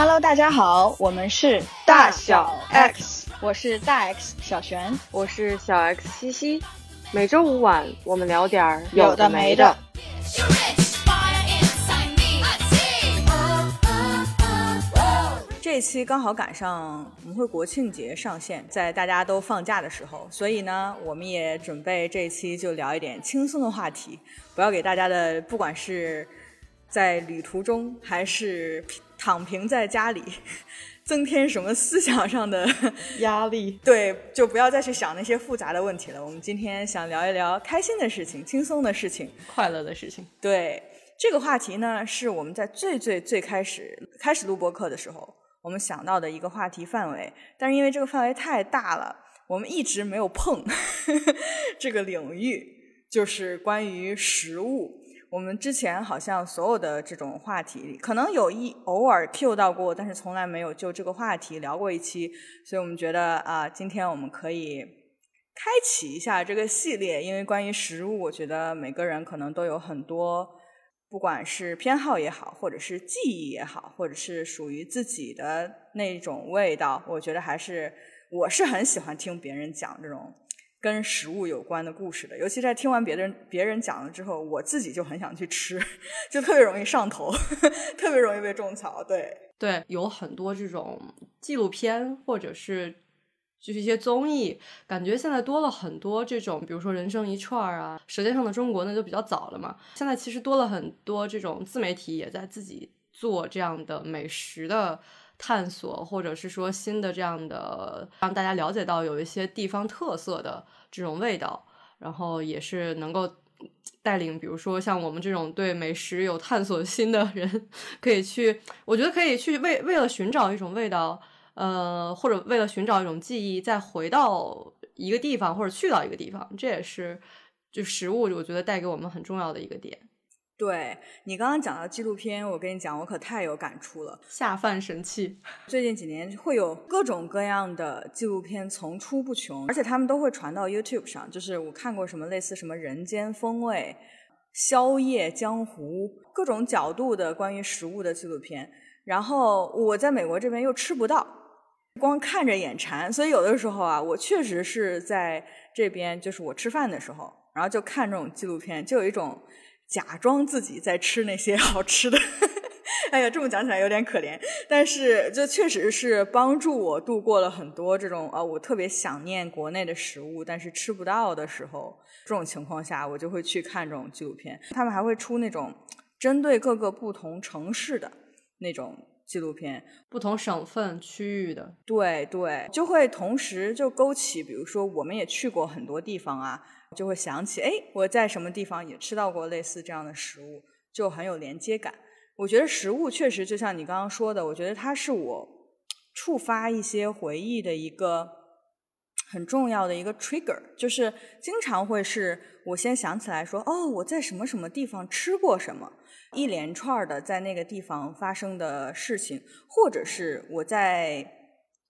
Hello，大家好，我们是大小 X，我是大 X 小璇，我是小 X 西西。每周五晚，我们聊点儿有的没的。这期刚好赶上我们会国庆节上线，在大家都放假的时候，所以呢，我们也准备这期就聊一点轻松的话题，不要给大家的不管是在旅途中还是躺平在家里，增添什么思想上的压力。对，就不要再去想那些复杂的问题了。我们今天想聊一聊开心的事情、轻松的事情、快乐的事情。对，这个话题呢，是我们在最最最开始开始录播课的时候。我们想到的一个话题范围，但是因为这个范围太大了，我们一直没有碰 这个领域，就是关于食物。我们之前好像所有的这种话题，可能有一偶尔 Q 到过，但是从来没有就这个话题聊过一期。所以我们觉得啊，今天我们可以开启一下这个系列，因为关于食物，我觉得每个人可能都有很多。不管是偏好也好，或者是记忆也好，或者是属于自己的那种味道，我觉得还是我是很喜欢听别人讲这种跟食物有关的故事的。尤其在听完别人别人讲了之后，我自己就很想去吃，就特别容易上头，特别容易被种草。对对，有很多这种纪录片或者是。就是一些综艺，感觉现在多了很多这种，比如说人生一串啊，《舌尖上的中国》那就比较早了嘛。现在其实多了很多这种自媒体也在自己做这样的美食的探索，或者是说新的这样的让大家了解到有一些地方特色的这种味道，然后也是能够带领，比如说像我们这种对美食有探索心的人，可以去，我觉得可以去为为了寻找一种味道。呃，或者为了寻找一种记忆，再回到一个地方，或者去到一个地方，这也是就食物，我觉得带给我们很重要的一个点。对你刚刚讲到纪录片，我跟你讲，我可太有感触了，下饭神器。最近几年会有各种各样的纪录片层出不穷，而且他们都会传到 YouTube 上。就是我看过什么类似什么《人间风味》《宵夜江湖》各种角度的关于食物的纪录片，然后我在美国这边又吃不到。光看着眼馋，所以有的时候啊，我确实是在这边，就是我吃饭的时候，然后就看这种纪录片，就有一种假装自己在吃那些 好吃的。哎呀，这么讲起来有点可怜，但是这确实是帮助我度过了很多这种啊，我特别想念国内的食物，但是吃不到的时候，这种情况下，我就会去看这种纪录片。他们还会出那种针对各个不同城市的那种。纪录片，不同省份区域的，对对，就会同时就勾起，比如说我们也去过很多地方啊，就会想起，哎，我在什么地方也吃到过类似这样的食物，就很有连接感。我觉得食物确实就像你刚刚说的，我觉得它是我触发一些回忆的一个很重要的一个 trigger，就是经常会是我先想起来说，哦，我在什么什么地方吃过什么。一连串的在那个地方发生的事情，或者是我在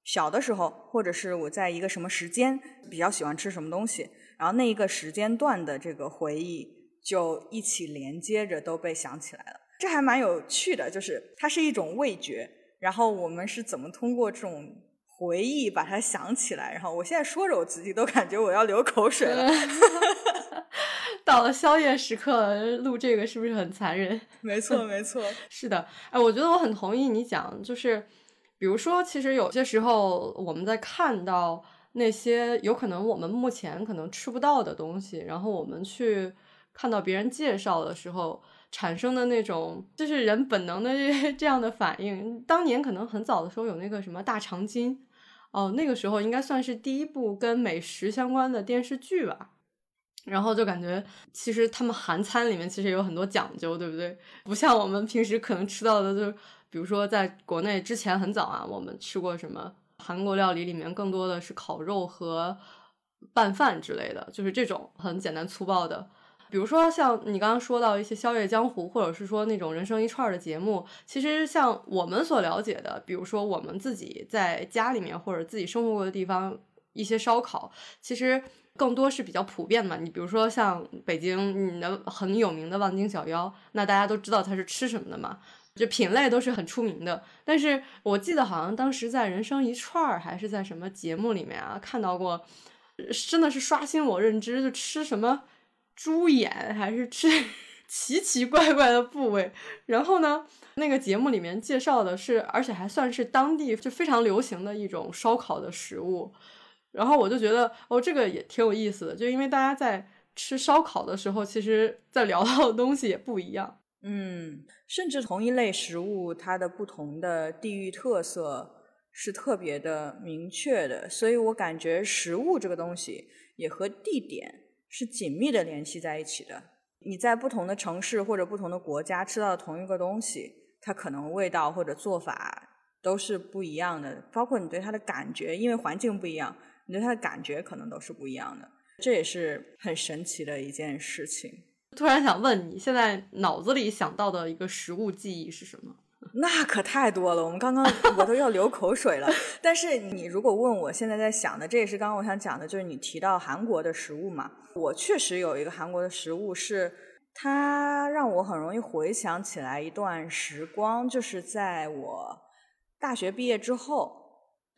小的时候，或者是我在一个什么时间比较喜欢吃什么东西，然后那一个时间段的这个回忆就一起连接着都被想起来了。这还蛮有趣的，就是它是一种味觉，然后我们是怎么通过这种回忆把它想起来？然后我现在说着我自己都感觉我要流口水了。到了宵夜时刻录这个是不是很残忍？没错，没错，是的。哎，我觉得我很同意你讲，就是比如说，其实有些时候我们在看到那些有可能我们目前可能吃不到的东西，然后我们去看到别人介绍的时候产生的那种，就是人本能的 这样的反应。当年可能很早的时候有那个什么大长今，哦，那个时候应该算是第一部跟美食相关的电视剧吧。然后就感觉，其实他们韩餐里面其实有很多讲究，对不对？不像我们平时可能吃到的，就比如说在国内之前很早啊，我们吃过什么韩国料理，里面更多的是烤肉和拌饭之类的，就是这种很简单粗暴的。比如说像你刚刚说到一些宵夜江湖，或者是说那种人生一串的节目，其实像我们所了解的，比如说我们自己在家里面或者自己生活过的地方，一些烧烤，其实。更多是比较普遍的嘛，你比如说像北京，你的很有名的望京小腰，那大家都知道它是吃什么的嘛，就品类都是很出名的。但是我记得好像当时在《人生一串》还是在什么节目里面啊看到过，真的是刷新我认知，就吃什么猪眼还是吃 奇奇怪怪的部位。然后呢，那个节目里面介绍的是，而且还算是当地就非常流行的一种烧烤的食物。然后我就觉得哦，这个也挺有意思的，就因为大家在吃烧烤的时候，其实在聊到的东西也不一样。嗯，甚至同一类食物，它的不同的地域特色是特别的明确的，所以我感觉食物这个东西也和地点是紧密的联系在一起的。你在不同的城市或者不同的国家吃到同一个东西，它可能味道或者做法都是不一样的，包括你对它的感觉，因为环境不一样。你对它的感觉可能都是不一样的，这也是很神奇的一件事情。突然想问你，现在脑子里想到的一个食物记忆是什么？那可太多了，我们刚刚 我都要流口水了。但是你如果问我现在在想的，这也是刚刚我想讲的，就是你提到韩国的食物嘛，我确实有一个韩国的食物，是它让我很容易回想起来一段时光，就是在我大学毕业之后。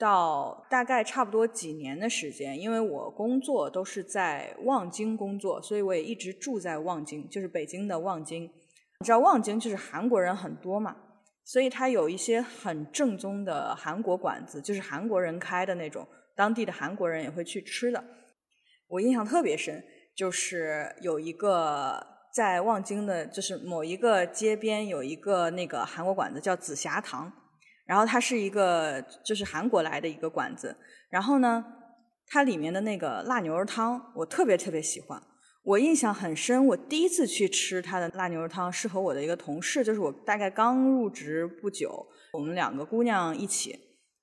到大概差不多几年的时间，因为我工作都是在望京工作，所以我也一直住在望京，就是北京的望京。你知道望京就是韩国人很多嘛，所以它有一些很正宗的韩国馆子，就是韩国人开的那种，当地的韩国人也会去吃的。我印象特别深，就是有一个在望京的，就是某一个街边有一个那个韩国馆子，叫紫霞堂。然后它是一个就是韩国来的一个馆子，然后呢，它里面的那个辣牛肉汤我特别特别喜欢，我印象很深。我第一次去吃它的辣牛肉汤是和我的一个同事，就是我大概刚入职不久，我们两个姑娘一起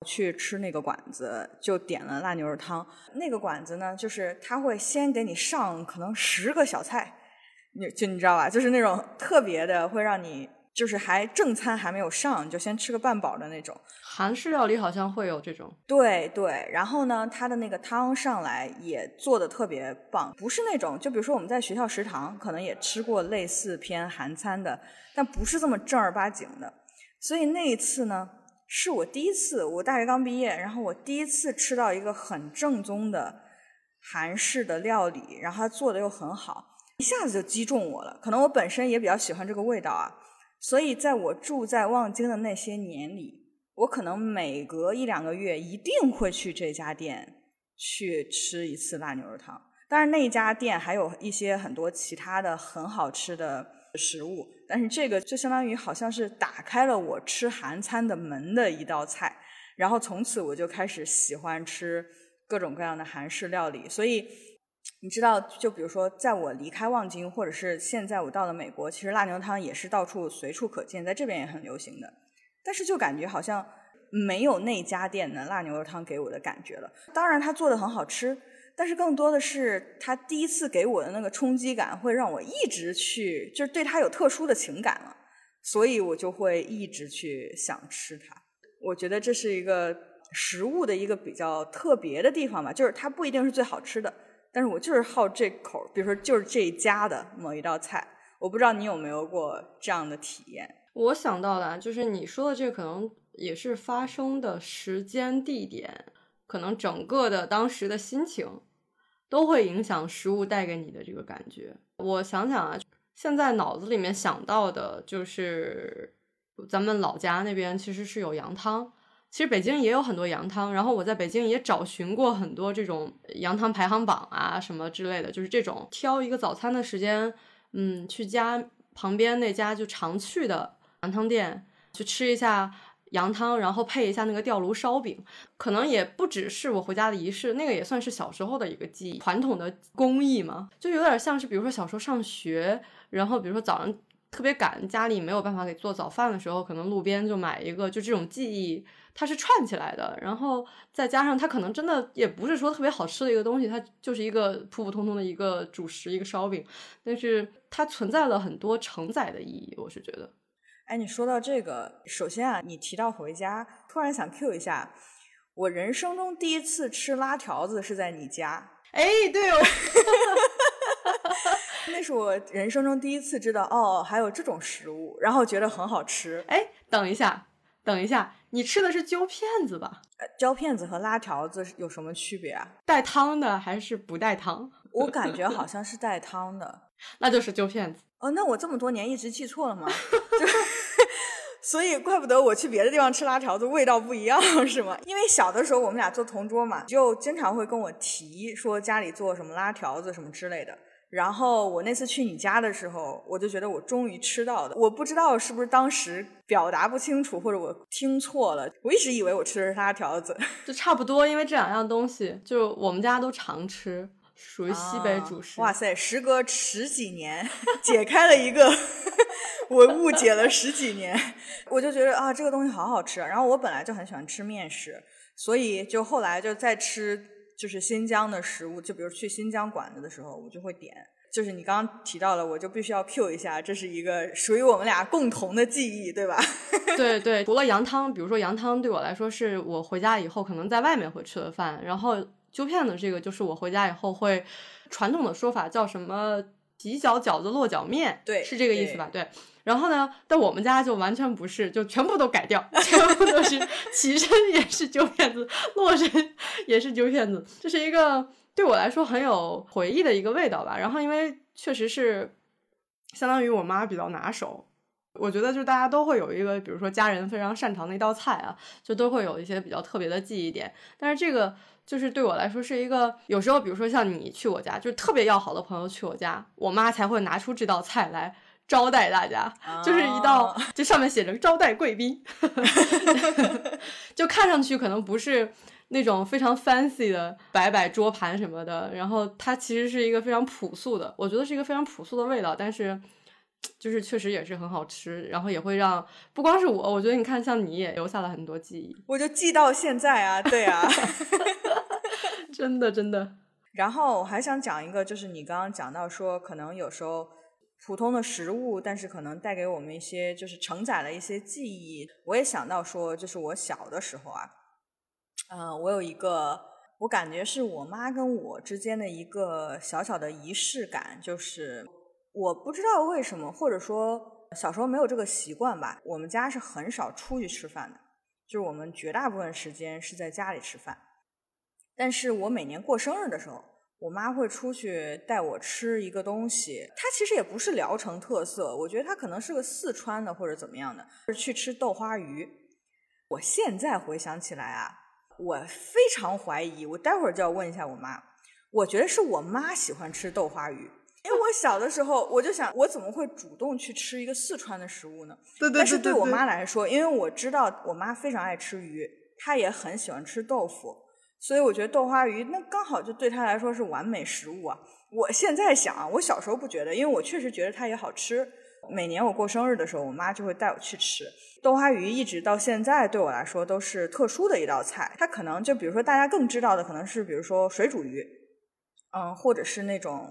去吃那个馆子，就点了辣牛肉汤。那个馆子呢，就是他会先给你上可能十个小菜，你就你知道吧，就是那种特别的会让你。就是还正餐还没有上，就先吃个半饱的那种。韩式料理好像会有这种。对对，然后呢，它的那个汤上来也做的特别棒，不是那种就比如说我们在学校食堂可能也吃过类似偏韩餐的，但不是这么正儿八经的。所以那一次呢，是我第一次，我大学刚毕业，然后我第一次吃到一个很正宗的韩式的料理，然后它做的又很好，一下子就击中我了。可能我本身也比较喜欢这个味道啊。所以，在我住在望京的那些年里，我可能每隔一两个月一定会去这家店去吃一次辣牛肉汤。当然，那家店还有一些很多其他的很好吃的食物，但是这个就相当于好像是打开了我吃韩餐的门的一道菜。然后从此我就开始喜欢吃各种各样的韩式料理。所以。你知道，就比如说，在我离开望京，或者是现在我到了美国，其实辣牛汤也是到处随处可见，在这边也很流行的。但是就感觉好像没有那家店的辣牛肉汤给我的感觉了。当然，它做的很好吃，但是更多的是它第一次给我的那个冲击感，会让我一直去，就是对它有特殊的情感了，所以我就会一直去想吃它。我觉得这是一个食物的一个比较特别的地方吧，就是它不一定是最好吃的。但是我就是好这口，比如说就是这一家的某一道菜，我不知道你有没有过这样的体验。我想到的，就是你说的这，可能也是发生的时间、地点，可能整个的当时的心情，都会影响食物带给你的这个感觉。我想想啊，现在脑子里面想到的就是咱们老家那边其实是有羊汤。其实北京也有很多羊汤，然后我在北京也找寻过很多这种羊汤排行榜啊什么之类的，就是这种挑一个早餐的时间，嗯，去家旁边那家就常去的羊汤店去吃一下羊汤，然后配一下那个吊炉烧饼，可能也不只是我回家的仪式，那个也算是小时候的一个记忆，传统的工艺嘛，就有点像是比如说小时候上学，然后比如说早上特别赶，家里没有办法给做早饭的时候，可能路边就买一个，就这种记忆。它是串起来的，然后再加上它可能真的也不是说特别好吃的一个东西，它就是一个普普通通的一个主食，一个烧饼，但是它存在了很多承载的意义，我是觉得。哎，你说到这个，首先啊，你提到回家，突然想 Q 一下，我人生中第一次吃拉条子是在你家。哎，对哦。那是我人生中第一次知道哦，还有这种食物，然后觉得很好吃。哎，等一下，等一下，你吃的是揪片子吧？揪片子和拉条子有什么区别啊？带汤的还是不带汤？我感觉好像是带汤的，那就是揪片子。哦，那我这么多年一直记错了吗？所以怪不得我去别的地方吃拉条子味道不一样，是吗？因为小的时候我们俩做同桌嘛，就经常会跟我提说家里做什么拉条子什么之类的。然后我那次去你家的时候，我就觉得我终于吃到的，我不知道是不是当时表达不清楚，或者我听错了，我一直以为我吃的是拉条子，就差不多，因为这两样东西就我们家都常吃，属于西北主食。哇塞，时隔十几年，解开了一个。我误解了十几年，我就觉得啊，这个东西好好吃。然后我本来就很喜欢吃面食，所以就后来就在吃就是新疆的食物，就比如去新疆馆子的时候，我就会点。就是你刚刚提到了，我就必须要 Q 一下，这是一个属于我们俩共同的记忆，对吧？对对，除了羊汤，比如说羊汤对我来说是我回家以后可能在外面会吃的饭，然后揪片的这个就是我回家以后会传统的说法叫什么洗脚饺子落脚面，对，是这个意思吧？对。然后呢，但我们家就完全不是，就全部都改掉，全部都是 起身也是揪片子，落身也是揪片子，这是一个对我来说很有回忆的一个味道吧。然后因为确实是相当于我妈比较拿手，我觉得就大家都会有一个，比如说家人非常擅长的一道菜啊，就都会有一些比较特别的记忆点。但是这个就是对我来说是一个，有时候比如说像你去我家，就是特别要好的朋友去我家，我妈才会拿出这道菜来。招待大家，就是一道，这上面写着招待贵宾，就看上去可能不是那种非常 fancy 的摆摆桌盘什么的，然后它其实是一个非常朴素的，我觉得是一个非常朴素的味道，但是就是确实也是很好吃，然后也会让不光是我，我觉得你看像你也留下了很多记忆，我就记到现在啊，对啊，真的真的。然后我还想讲一个，就是你刚刚讲到说，可能有时候。普通的食物，但是可能带给我们一些，就是承载了一些记忆。我也想到说，就是我小的时候啊，嗯，我有一个，我感觉是我妈跟我之间的一个小小的仪式感，就是我不知道为什么，或者说小时候没有这个习惯吧，我们家是很少出去吃饭的，就是我们绝大部分时间是在家里吃饭。但是我每年过生日的时候。我妈会出去带我吃一个东西，它其实也不是聊城特色，我觉得它可能是个四川的或者怎么样的，是去吃豆花鱼。我现在回想起来啊，我非常怀疑，我待会儿就要问一下我妈，我觉得是我妈喜欢吃豆花鱼，因为我小的时候我就想，我怎么会主动去吃一个四川的食物呢？对对对。但是对我妈来说，因为我知道我妈非常爱吃鱼，她也很喜欢吃豆腐。所以我觉得豆花鱼那刚好就对他来说是完美食物啊！我现在想啊，我小时候不觉得，因为我确实觉得它也好吃。每年我过生日的时候，我妈就会带我去吃豆花鱼，一直到现在对我来说都是特殊的一道菜。它可能就比如说大家更知道的，可能是比如说水煮鱼，嗯，或者是那种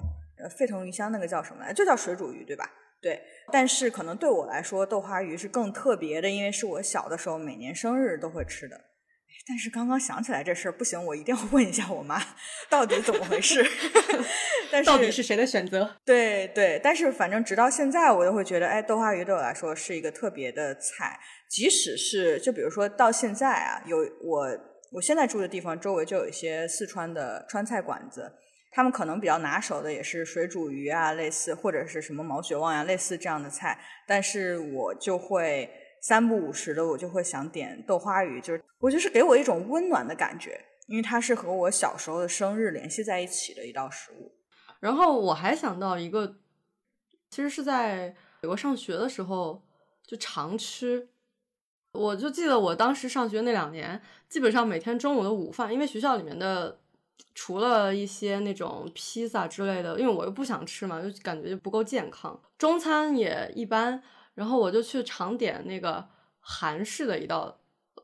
沸腾鱼香那个叫什么来，就叫水煮鱼对吧？对。但是可能对我来说，豆花鱼是更特别的，因为是我小的时候每年生日都会吃的。但是刚刚想起来这事儿不行，我一定要问一下我妈，到底怎么回事？但是到底是谁的选择？对对，但是反正直到现在，我都会觉得，哎，豆花鱼对我来说是一个特别的菜。即使是就比如说到现在啊，有我我现在住的地方周围就有一些四川的川菜馆子，他们可能比较拿手的也是水煮鱼啊，类似或者是什么毛血旺呀，类似这样的菜。但是我就会。三不五时的，我就会想点豆花鱼，就是我就是给我一种温暖的感觉，因为它是和我小时候的生日联系在一起的一道食物。然后我还想到一个，其实是在美国上学的时候就常吃。我就记得我当时上学那两年，基本上每天中午的午饭，因为学校里面的除了一些那种披萨之类的，因为我又不想吃嘛，就感觉就不够健康。中餐也一般。然后我就去常点那个韩式的一道，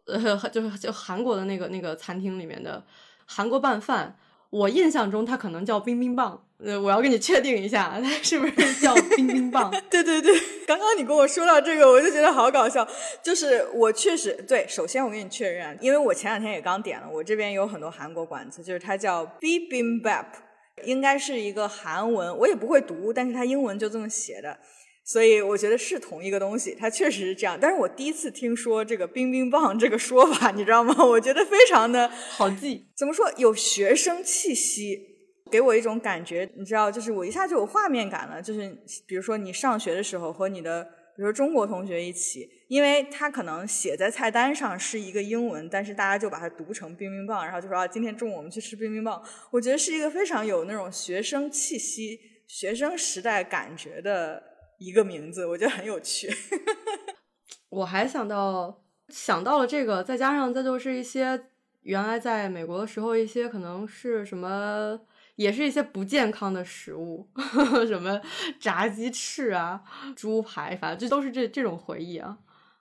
呃，就是就韩国的那个那个餐厅里面的韩国拌饭。我印象中它可能叫冰冰棒，呃，我要跟你确定一下，它是不是叫冰冰棒？对对对，刚刚你跟我说到这个，我就觉得好搞笑。就是我确实对，首先我跟你确认，因为我前两天也刚点了，我这边有很多韩国馆子，就是它叫 bibimbap，应该是一个韩文，我也不会读，但是它英文就这么写的，所以我觉得是同一个东西，它确实是这样。但是我第一次听说这个“冰冰棒”这个说法，你知道吗？我觉得非常的 好记，怎么说有学生气息，给我一种感觉，你知道，就是我一下就有画面感了。就是比如说你上学的时候和你的。比如说中国同学一起，因为他可能写在菜单上是一个英文，但是大家就把它读成冰冰棒，然后就说啊，今天中午我们去吃冰冰棒。我觉得是一个非常有那种学生气息、学生时代感觉的一个名字，我觉得很有趣。我还想到想到了这个，再加上再就是一些原来在美国的时候一些可能是什么。也是一些不健康的食物，什么炸鸡翅啊、猪排，反正这都是这这种回忆啊。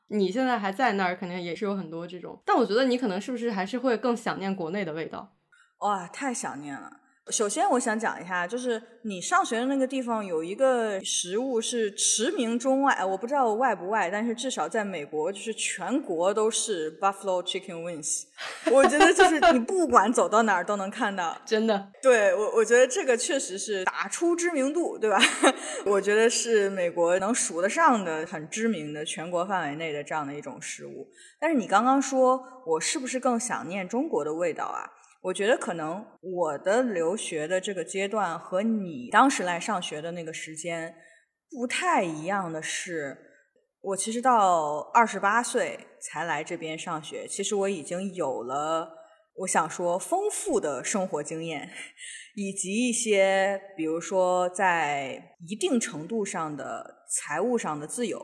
你现在还在那儿，肯定也是有很多这种。但我觉得你可能是不是还是会更想念国内的味道？哇，太想念了。首先，我想讲一下，就是你上学的那个地方有一个食物是驰名中外，我不知道外不外，但是至少在美国，就是全国都是 Buffalo Chicken Wings。我觉得就是你不管走到哪儿都能看到，真的。对我，我觉得这个确实是打出知名度，对吧？我觉得是美国能数得上的很知名的全国范围内的这样的一种食物。但是你刚刚说我是不是更想念中国的味道啊？我觉得可能我的留学的这个阶段和你当时来上学的那个时间不太一样的是，我其实到二十八岁才来这边上学，其实我已经有了我想说丰富的生活经验，以及一些比如说在一定程度上的财务上的自由，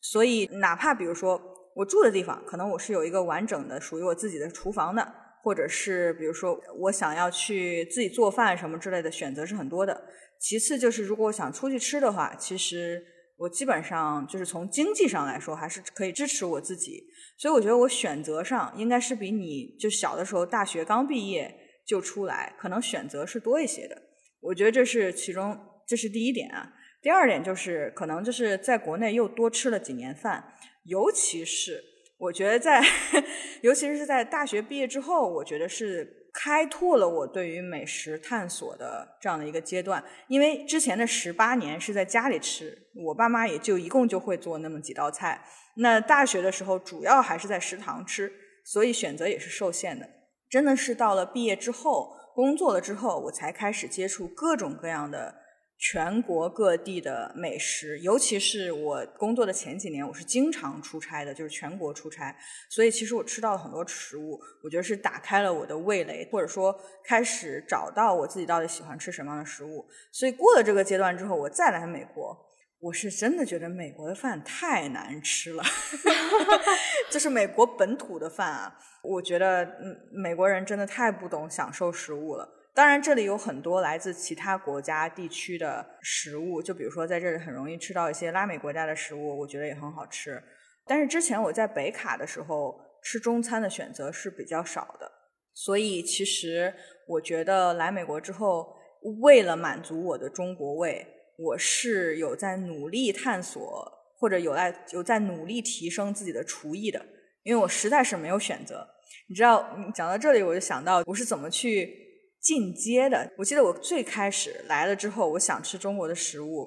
所以哪怕比如说我住的地方，可能我是有一个完整的属于我自己的厨房的。或者是比如说我想要去自己做饭什么之类的选择是很多的。其次就是如果我想出去吃的话，其实我基本上就是从经济上来说还是可以支持我自己。所以我觉得我选择上应该是比你就小的时候大学刚毕业就出来，可能选择是多一些的。我觉得这是其中这是第一点啊。第二点就是可能就是在国内又多吃了几年饭，尤其是。我觉得在，尤其是在大学毕业之后，我觉得是开拓了我对于美食探索的这样的一个阶段。因为之前的十八年是在家里吃，我爸妈也就一共就会做那么几道菜。那大学的时候主要还是在食堂吃，所以选择也是受限的。真的是到了毕业之后，工作了之后，我才开始接触各种各样的。全国各地的美食，尤其是我工作的前几年，我是经常出差的，就是全国出差，所以其实我吃到了很多食物，我觉得是打开了我的味蕾，或者说开始找到我自己到底喜欢吃什么样的食物。所以过了这个阶段之后，我再来美国，我是真的觉得美国的饭太难吃了，就是美国本土的饭啊，我觉得嗯，美国人真的太不懂享受食物了。当然，这里有很多来自其他国家地区的食物，就比如说在这里很容易吃到一些拉美国家的食物，我觉得也很好吃。但是之前我在北卡的时候吃中餐的选择是比较少的，所以其实我觉得来美国之后，为了满足我的中国胃，我是有在努力探索或者有在有在努力提升自己的厨艺的，因为我实在是没有选择。你知道，讲到这里我就想到我是怎么去。进阶的，我记得我最开始来了之后，我想吃中国的食物，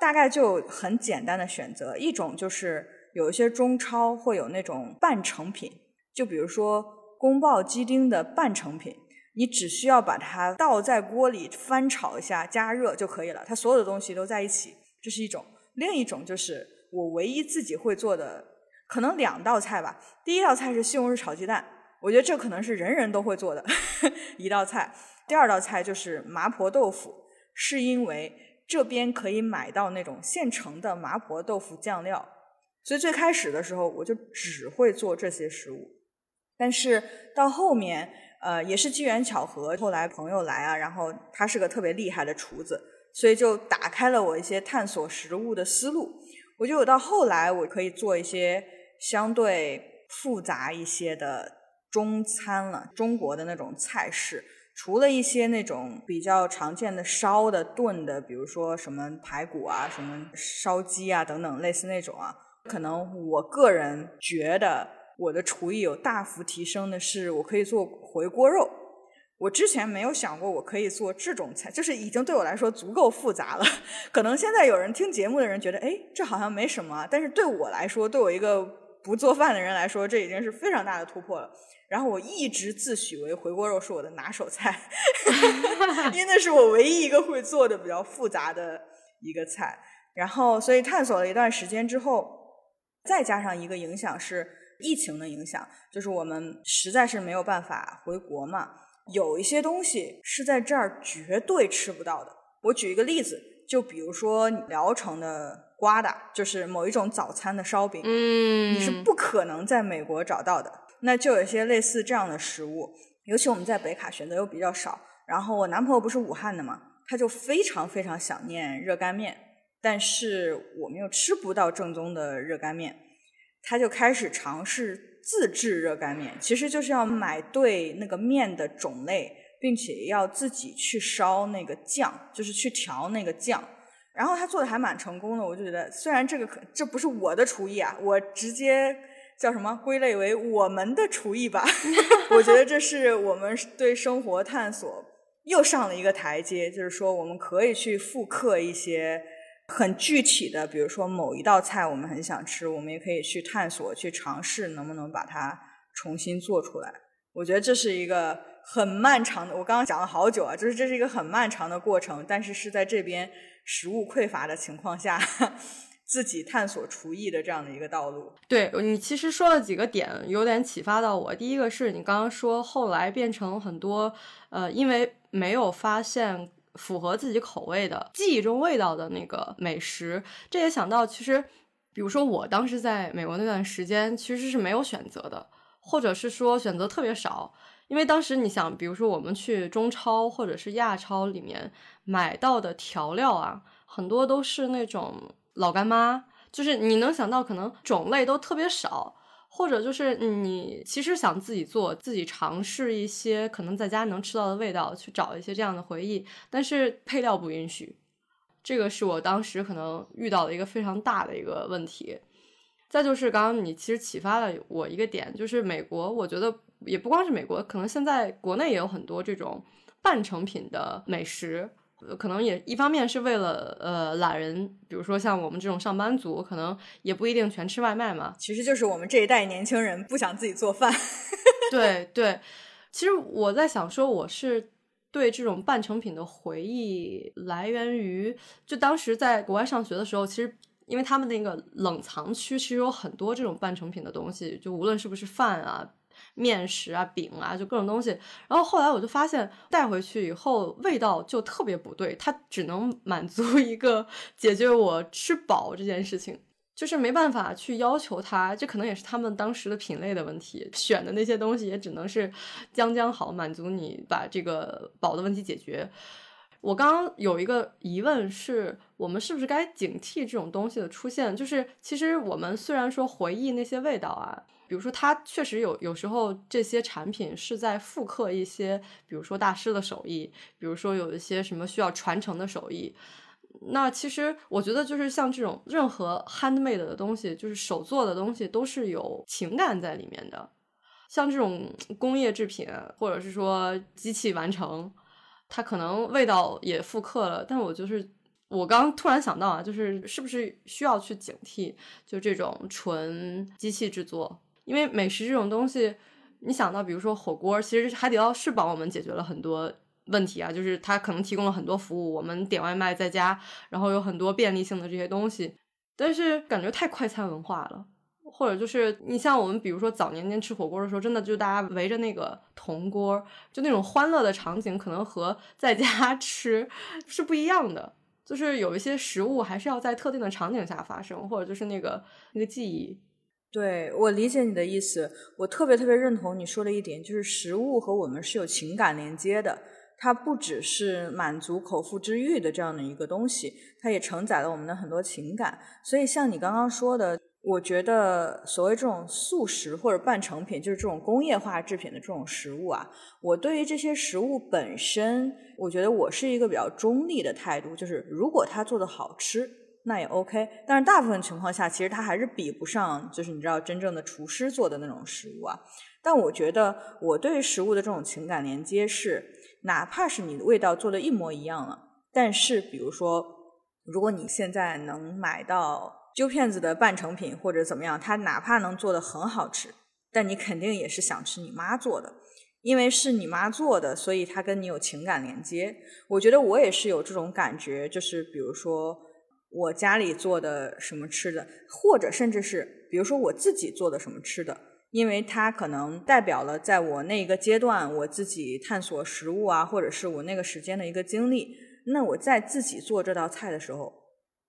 大概就很简单的选择，一种就是有一些中超会有那种半成品，就比如说宫爆鸡丁的半成品，你只需要把它倒在锅里翻炒一下，加热就可以了，它所有的东西都在一起，这是一种。另一种就是我唯一自己会做的，可能两道菜吧。第一道菜是西红柿炒鸡蛋。我觉得这可能是人人都会做的 一道菜。第二道菜就是麻婆豆腐，是因为这边可以买到那种现成的麻婆豆腐酱料，所以最开始的时候我就只会做这些食物。但是到后面，呃，也是机缘巧合，后来朋友来啊，然后他是个特别厉害的厨子，所以就打开了我一些探索食物的思路。我觉得我到后来我可以做一些相对复杂一些的。中餐了，中国的那种菜式，除了一些那种比较常见的烧的、炖的，比如说什么排骨啊、什么烧鸡啊等等，类似那种啊，可能我个人觉得我的厨艺有大幅提升的是，我可以做回锅肉。我之前没有想过我可以做这种菜，就是已经对我来说足够复杂了。可能现在有人听节目的人觉得，哎，这好像没什么，但是对我来说，对我一个不做饭的人来说，这已经是非常大的突破了。然后我一直自诩为回锅肉是我的拿手菜，因为那是我唯一一个会做的比较复杂的一个菜。然后，所以探索了一段时间之后，再加上一个影响是疫情的影响，就是我们实在是没有办法回国嘛。有一些东西是在这儿绝对吃不到的。我举一个例子，就比如说聊城的瓜达，就是某一种早餐的烧饼，嗯，你是不可能在美国找到的。那就有一些类似这样的食物，尤其我们在北卡选择又比较少。然后我男朋友不是武汉的嘛，他就非常非常想念热干面，但是我们又吃不到正宗的热干面，他就开始尝试。自制热干面其实就是要买对那个面的种类，并且要自己去烧那个酱，就是去调那个酱。然后他做的还蛮成功的，我就觉得虽然这个可这不是我的厨艺啊，我直接叫什么归类为我们的厨艺吧。我觉得这是我们对生活探索又上了一个台阶，就是说我们可以去复刻一些。很具体的，比如说某一道菜我们很想吃，我们也可以去探索、去尝试，能不能把它重新做出来。我觉得这是一个很漫长的，我刚刚讲了好久啊，就是这是一个很漫长的过程，但是是在这边食物匮乏的情况下，自己探索厨艺的这样的一个道路。对你其实说了几个点，有点启发到我。第一个是你刚刚说后来变成很多，呃，因为没有发现。符合自己口味的记忆中味道的那个美食，这也想到，其实，比如说我当时在美国那段时间，其实是没有选择的，或者是说选择特别少，因为当时你想，比如说我们去中超或者是亚超里面买到的调料啊，很多都是那种老干妈，就是你能想到可能种类都特别少。或者就是你其实想自己做，自己尝试一些可能在家能吃到的味道，去找一些这样的回忆，但是配料不允许，这个是我当时可能遇到的一个非常大的一个问题。再就是刚刚你其实启发了我一个点，就是美国，我觉得也不光是美国，可能现在国内也有很多这种半成品的美食。可能也一方面是为了呃懒人，比如说像我们这种上班族，可能也不一定全吃外卖嘛。其实就是我们这一代年轻人不想自己做饭。对对，其实我在想说，我是对这种半成品的回忆来源于，就当时在国外上学的时候，其实因为他们那个冷藏区其实有很多这种半成品的东西，就无论是不是饭啊。面食啊，饼啊，就各种东西。然后后来我就发现，带回去以后味道就特别不对，它只能满足一个解决我吃饱这件事情，就是没办法去要求它。这可能也是他们当时的品类的问题，选的那些东西也只能是将将好，满足你把这个饱的问题解决。我刚刚有一个疑问是，我们是不是该警惕这种东西的出现？就是其实我们虽然说回忆那些味道啊。比如说，它确实有有时候这些产品是在复刻一些，比如说大师的手艺，比如说有一些什么需要传承的手艺。那其实我觉得，就是像这种任何 handmade 的东西，就是手做的东西，都是有情感在里面的。像这种工业制品，或者是说机器完成，它可能味道也复刻了。但我就是我刚突然想到啊，就是是不是需要去警惕，就这种纯机器制作。因为美食这种东西，你想到比如说火锅，其实海底捞是帮我们解决了很多问题啊，就是它可能提供了很多服务，我们点外卖在家，然后有很多便利性的这些东西，但是感觉太快餐文化了，或者就是你像我们比如说早年间吃火锅的时候，真的就大家围着那个铜锅，就那种欢乐的场景，可能和在家 吃是不一样的，就是有一些食物还是要在特定的场景下发生，或者就是那个那个记忆。对我理解你的意思，我特别特别认同你说的一点，就是食物和我们是有情感连接的，它不只是满足口腹之欲的这样的一个东西，它也承载了我们的很多情感。所以像你刚刚说的，我觉得所谓这种速食或者半成品，就是这种工业化制品的这种食物啊，我对于这些食物本身，我觉得我是一个比较中立的态度，就是如果它做的好吃。那也 OK，但是大部分情况下，其实它还是比不上，就是你知道真正的厨师做的那种食物啊。但我觉得我对食物的这种情感连接是，哪怕是你的味道做的一模一样了，但是比如说，如果你现在能买到揪片子的半成品或者怎么样，它哪怕能做的很好吃，但你肯定也是想吃你妈做的。因为是你妈做的，所以她跟你有情感连接。我觉得我也是有这种感觉，就是比如说我家里做的什么吃的，或者甚至是比如说我自己做的什么吃的，因为它可能代表了在我那一个阶段我自己探索食物啊，或者是我那个时间的一个经历。那我在自己做这道菜的时候，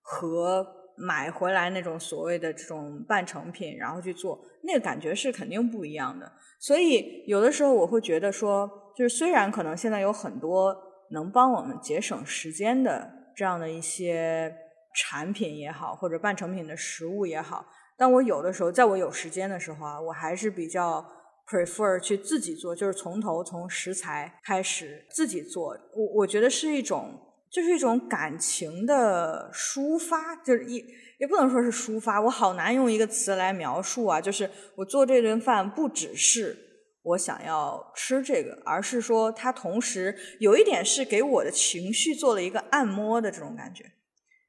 和买回来那种所谓的这种半成品，然后去做，那个感觉是肯定不一样的。所以，有的时候我会觉得说，就是虽然可能现在有很多能帮我们节省时间的这样的一些产品也好，或者半成品的食物也好，但我有的时候在我有时间的时候啊，我还是比较 prefer 去自己做，就是从头从食材开始自己做。我我觉得是一种，就是一种感情的抒发，就是一。也不能说是抒发，我好难用一个词来描述啊。就是我做这顿饭，不只是我想要吃这个，而是说它同时有一点是给我的情绪做了一个按摩的这种感觉。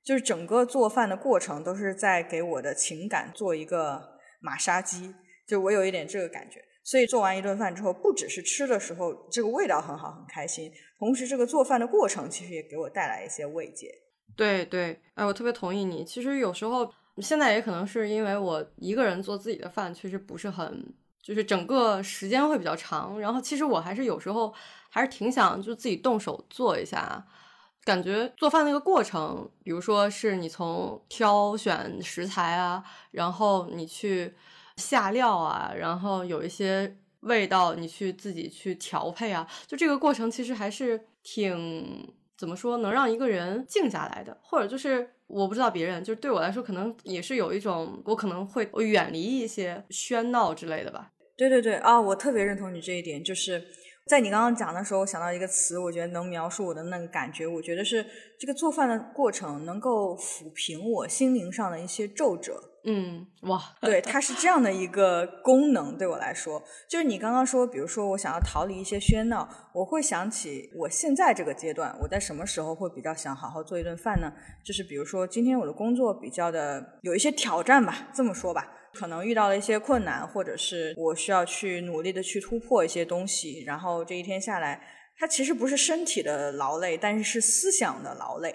就是整个做饭的过程都是在给我的情感做一个马杀鸡，就我有一点这个感觉。所以做完一顿饭之后，不只是吃的时候这个味道很好很开心，同时这个做饭的过程其实也给我带来一些慰藉。对对，哎，我特别同意你。其实有时候，现在也可能是因为我一个人做自己的饭，确实不是很，就是整个时间会比较长。然后，其实我还是有时候还是挺想就自己动手做一下，感觉做饭那个过程，比如说是你从挑选食材啊，然后你去下料啊，然后有一些味道你去自己去调配啊，就这个过程其实还是挺。怎么说能让一个人静下来的，或者就是我不知道别人，就是对我来说，可能也是有一种我可能会远离一些喧闹之类的吧。对对对啊，我特别认同你这一点，就是在你刚刚讲的时候，我想到一个词，我觉得能描述我的那个感觉，我觉得是这个做饭的过程能够抚平我心灵上的一些皱褶。嗯，哇，对，它是这样的一个功能，对我来说，就是你刚刚说，比如说我想要逃离一些喧闹，我会想起我现在这个阶段，我在什么时候会比较想好好做一顿饭呢？就是比如说今天我的工作比较的有一些挑战吧，这么说吧，可能遇到了一些困难，或者是我需要去努力的去突破一些东西，然后这一天下来，它其实不是身体的劳累，但是是思想的劳累，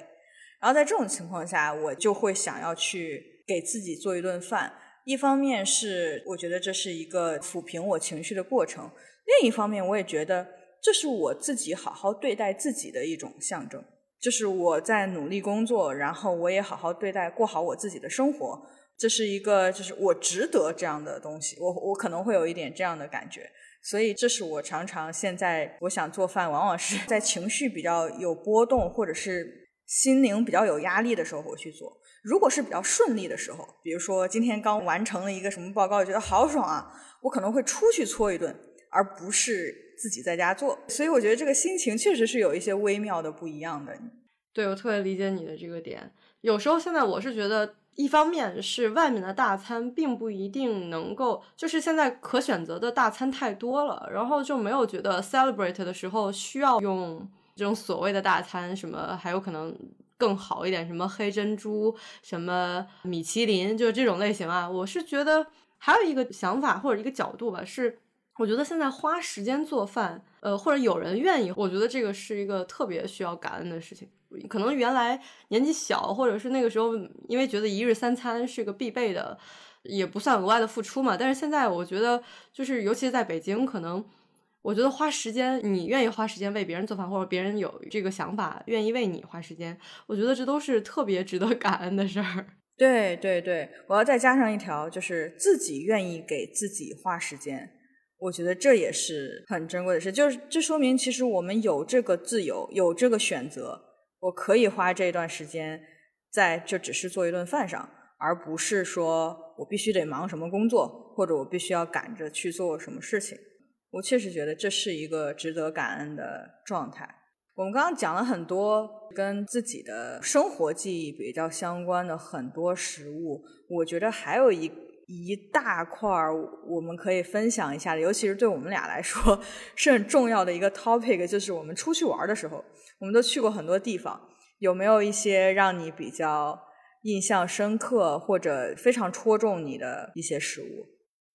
然后在这种情况下，我就会想要去。给自己做一顿饭，一方面是我觉得这是一个抚平我情绪的过程，另一方面我也觉得这是我自己好好对待自己的一种象征，就是我在努力工作，然后我也好好对待过好我自己的生活，这是一个就是我值得这样的东西，我我可能会有一点这样的感觉，所以这是我常常现在我想做饭，往往是在情绪比较有波动或者是心灵比较有压力的时候我去做。如果是比较顺利的时候，比如说今天刚完成了一个什么报告，觉得好爽啊，我可能会出去搓一顿，而不是自己在家做。所以我觉得这个心情确实是有一些微妙的不一样的。对，我特别理解你的这个点。有时候现在我是觉得，一方面是外面的大餐并不一定能够，就是现在可选择的大餐太多了，然后就没有觉得 celebrate 的时候需要用这种所谓的大餐，什么还有可能。更好一点，什么黑珍珠，什么米其林，就这种类型啊。我是觉得还有一个想法或者一个角度吧，是我觉得现在花时间做饭，呃，或者有人愿意，我觉得这个是一个特别需要感恩的事情。可能原来年纪小，或者是那个时候，因为觉得一日三餐是个必备的，也不算额外的付出嘛。但是现在我觉得，就是尤其是在北京，可能。我觉得花时间，你愿意花时间为别人做饭，或者别人有这个想法，愿意为你花时间，我觉得这都是特别值得感恩的事儿。对对对，我要再加上一条，就是自己愿意给自己花时间，我觉得这也是很珍贵的事。就是这说明，其实我们有这个自由，有这个选择，我可以花这段时间在就只是做一顿饭上，而不是说我必须得忙什么工作，或者我必须要赶着去做什么事情。我确实觉得这是一个值得感恩的状态。我们刚刚讲了很多跟自己的生活记忆比较相关的很多食物，我觉得还有一一大块儿我们可以分享一下的，尤其是对我们俩来说 是很重要的一个 topic，就是我们出去玩的时候，我们都去过很多地方，有没有一些让你比较印象深刻或者非常戳中你的一些食物？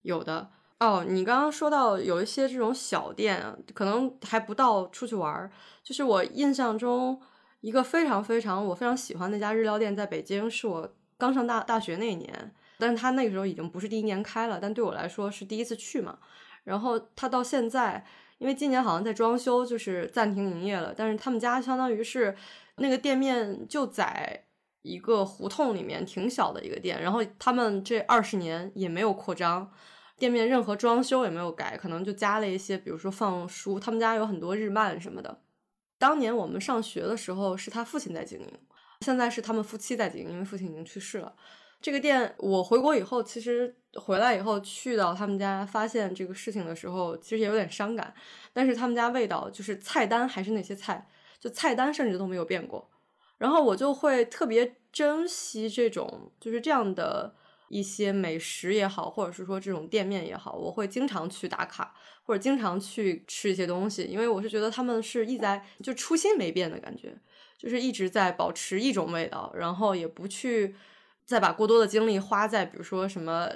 有的。哦，你刚刚说到有一些这种小店，可能还不到出去玩儿。就是我印象中一个非常非常我非常喜欢那家日料店，在北京，是我刚上大大学那年，但是他那个时候已经不是第一年开了，但对我来说是第一次去嘛。然后他到现在，因为今年好像在装修，就是暂停营业了。但是他们家相当于是那个店面就在一个胡同里面，挺小的一个店。然后他们这二十年也没有扩张。店面任何装修也没有改，可能就加了一些，比如说放书。他们家有很多日漫什么的。当年我们上学的时候是他父亲在经营，现在是他们夫妻在经营，因为父亲已经去世了。这个店我回国以后，其实回来以后去到他们家，发现这个事情的时候，其实也有点伤感。但是他们家味道就是菜单还是那些菜，就菜单甚至都没有变过。然后我就会特别珍惜这种就是这样的。一些美食也好，或者是说这种店面也好，我会经常去打卡，或者经常去吃一些东西，因为我是觉得他们是一在就初心没变的感觉，就是一直在保持一种味道，然后也不去再把过多的精力花在比如说什么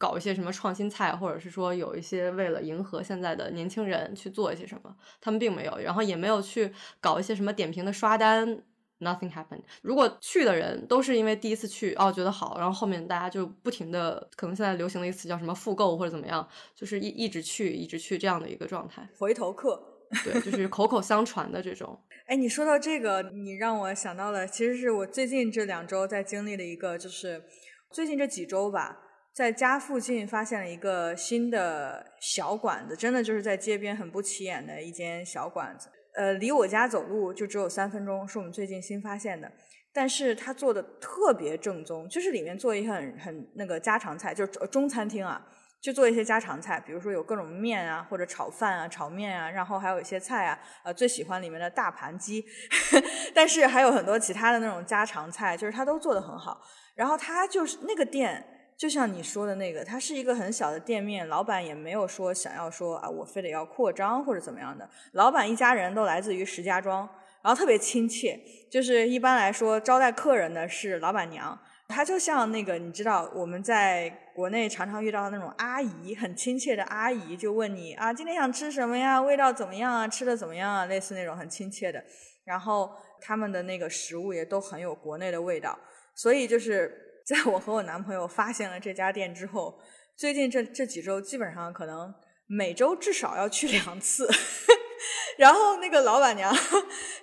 搞一些什么创新菜，或者是说有一些为了迎合现在的年轻人去做一些什么，他们并没有，然后也没有去搞一些什么点评的刷单。Nothing happened。如果去的人都是因为第一次去哦觉得好，然后后面大家就不停的，可能现在流行的一个词叫什么复购或者怎么样，就是一一直去一直去这样的一个状态。回头客，对，就是口口相传的这种。哎，你说到这个，你让我想到了，其实是我最近这两周在经历的一个，就是最近这几周吧，在家附近发现了一个新的小馆子，真的就是在街边很不起眼的一间小馆子。呃，离我家走路就只有三分钟，是我们最近新发现的。但是它做的特别正宗，就是里面做一些很很那个家常菜，就是中餐厅啊，就做一些家常菜，比如说有各种面啊，或者炒饭啊、炒面啊，然后还有一些菜啊，呃，最喜欢里面的大盘鸡，但是还有很多其他的那种家常菜，就是它都做的很好。然后它就是那个店。就像你说的那个，它是一个很小的店面，老板也没有说想要说啊，我非得要扩张或者怎么样的。老板一家人都来自于石家庄，然后特别亲切。就是一般来说招待客人的是老板娘，她就像那个你知道我们在国内常常遇到的那种阿姨，很亲切的阿姨，就问你啊，今天想吃什么呀？味道怎么样啊？吃的怎么样啊？类似那种很亲切的。然后他们的那个食物也都很有国内的味道，所以就是。在我和我男朋友发现了这家店之后，最近这这几周基本上可能每周至少要去两次。然后那个老板娘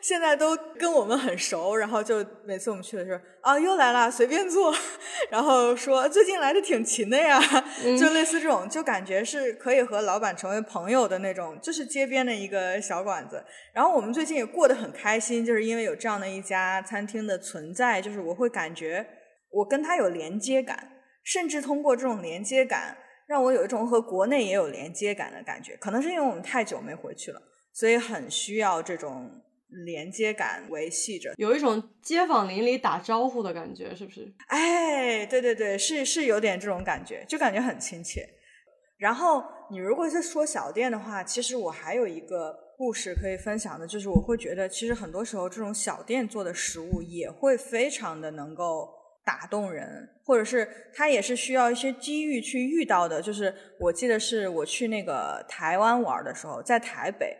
现在都跟我们很熟，然后就每次我们去的时候啊，又来了，随便坐。然后说最近来的挺勤的呀，就类似这种，就感觉是可以和老板成为朋友的那种，就是街边的一个小馆子。然后我们最近也过得很开心，就是因为有这样的一家餐厅的存在，就是我会感觉。我跟他有连接感，甚至通过这种连接感，让我有一种和国内也有连接感的感觉。可能是因为我们太久没回去了，所以很需要这种连接感维系着，有一种街坊邻里打招呼的感觉，是不是？哎，对对对，是是有点这种感觉，就感觉很亲切。然后你如果是说小店的话，其实我还有一个故事可以分享的，就是我会觉得，其实很多时候这种小店做的食物也会非常的能够。打动人，或者是他也是需要一些机遇去遇到的。就是我记得是我去那个台湾玩的时候，在台北，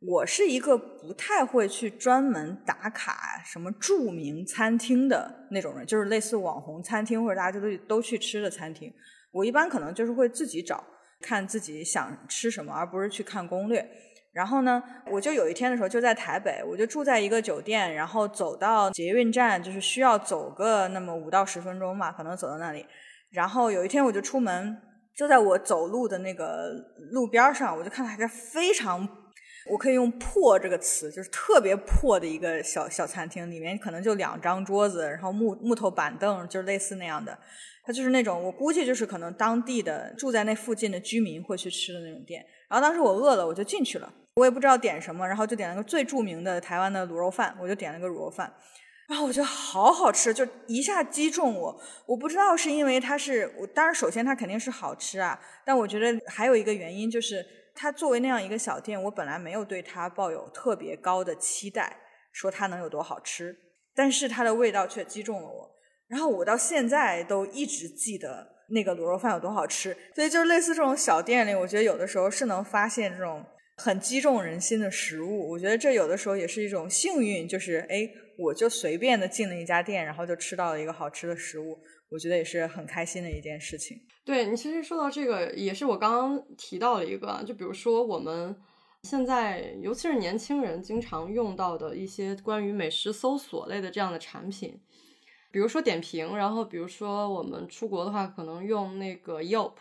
我是一个不太会去专门打卡什么著名餐厅的那种人，就是类似网红餐厅或者大家都都去吃的餐厅。我一般可能就是会自己找，看自己想吃什么，而不是去看攻略。然后呢，我就有一天的时候就在台北，我就住在一个酒店，然后走到捷运站，就是需要走个那么五到十分钟吧，可能走到那里。然后有一天我就出门，就在我走路的那个路边上，我就看到一个非常，我可以用“破”这个词，就是特别破的一个小小餐厅，里面可能就两张桌子，然后木木头板凳，就是类似那样的。它就是那种我估计就是可能当地的住在那附近的居民会去吃的那种店。然后当时我饿了，我就进去了。我也不知道点什么，然后就点了个最著名的台湾的卤肉饭，我就点了个卤肉饭。然后我觉得好好吃，就一下击中我。我不知道是因为它是，我当然首先它肯定是好吃啊，但我觉得还有一个原因就是，它作为那样一个小店，我本来没有对它抱有特别高的期待，说它能有多好吃，但是它的味道却击中了我。然后我到现在都一直记得那个卤肉饭有多好吃。所以就是类似这种小店里，我觉得有的时候是能发现这种。很击中人心的食物，我觉得这有的时候也是一种幸运，就是哎，我就随便的进了一家店，然后就吃到了一个好吃的食物，我觉得也是很开心的一件事情。对你其实说到这个，也是我刚刚提到了一个，就比如说我们现在，尤其是年轻人经常用到的一些关于美食搜索类的这样的产品，比如说点评，然后比如说我们出国的话，可能用那个 Yelp。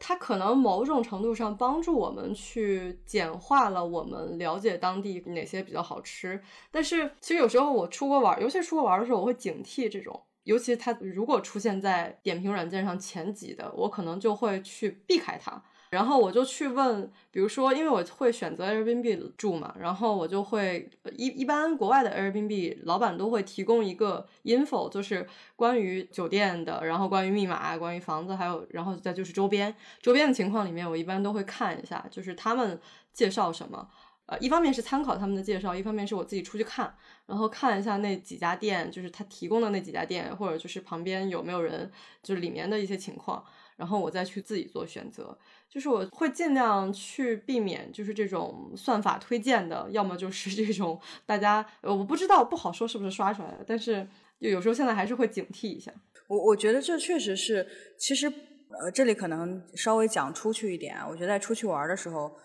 它可能某种程度上帮助我们去简化了我们了解当地哪些比较好吃，但是其实有时候我出国玩，尤其出国玩的时候，我会警惕这种，尤其它如果出现在点评软件上前几的，我可能就会去避开它。然后我就去问，比如说，因为我会选择 Airbnb 住嘛，然后我就会一一般国外的 Airbnb 老板都会提供一个 info，就是关于酒店的，然后关于密码、关于房子，还有然后再就是周边周边的情况里面，我一般都会看一下，就是他们介绍什么。呃，一方面是参考他们的介绍，一方面是我自己出去看，然后看一下那几家店，就是他提供的那几家店，或者就是旁边有没有人，就是里面的一些情况，然后我再去自己做选择。就是我会尽量去避免，就是这种算法推荐的，要么就是这种大家，我不知道不好说是不是刷出来的，但是有时候现在还是会警惕一下。我我觉得这确实是，其实呃这里可能稍微讲出去一点，我觉得在出去玩的时候，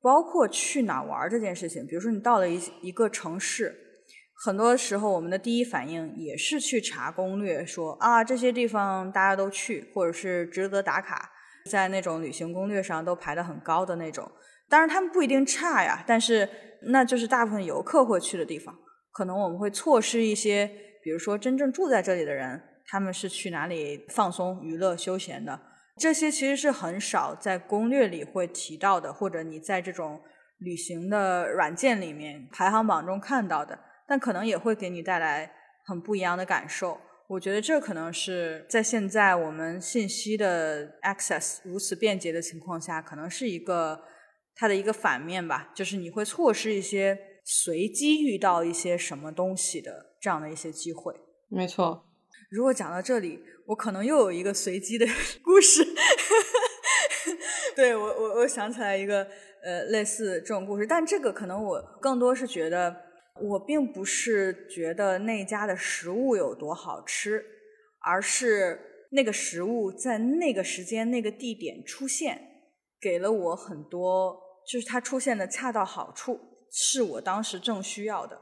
包括去哪玩这件事情，比如说你到了一一个城市，很多时候我们的第一反应也是去查攻略，说啊这些地方大家都去，或者是值得打卡。在那种旅行攻略上都排的很高的那种，当然他们不一定差呀，但是那就是大部分游客会去的地方。可能我们会错失一些，比如说真正住在这里的人，他们是去哪里放松、娱乐、休闲的，这些其实是很少在攻略里会提到的，或者你在这种旅行的软件里面排行榜中看到的，但可能也会给你带来很不一样的感受。我觉得这可能是在现在我们信息的 access 如此便捷的情况下，可能是一个它的一个反面吧，就是你会错失一些随机遇到一些什么东西的这样的一些机会。没错。如果讲到这里，我可能又有一个随机的 故事。对我，我我想起来一个呃类似这种故事，但这个可能我更多是觉得。我并不是觉得那家的食物有多好吃，而是那个食物在那个时间、那个地点出现，给了我很多，就是它出现的恰到好处，是我当时正需要的。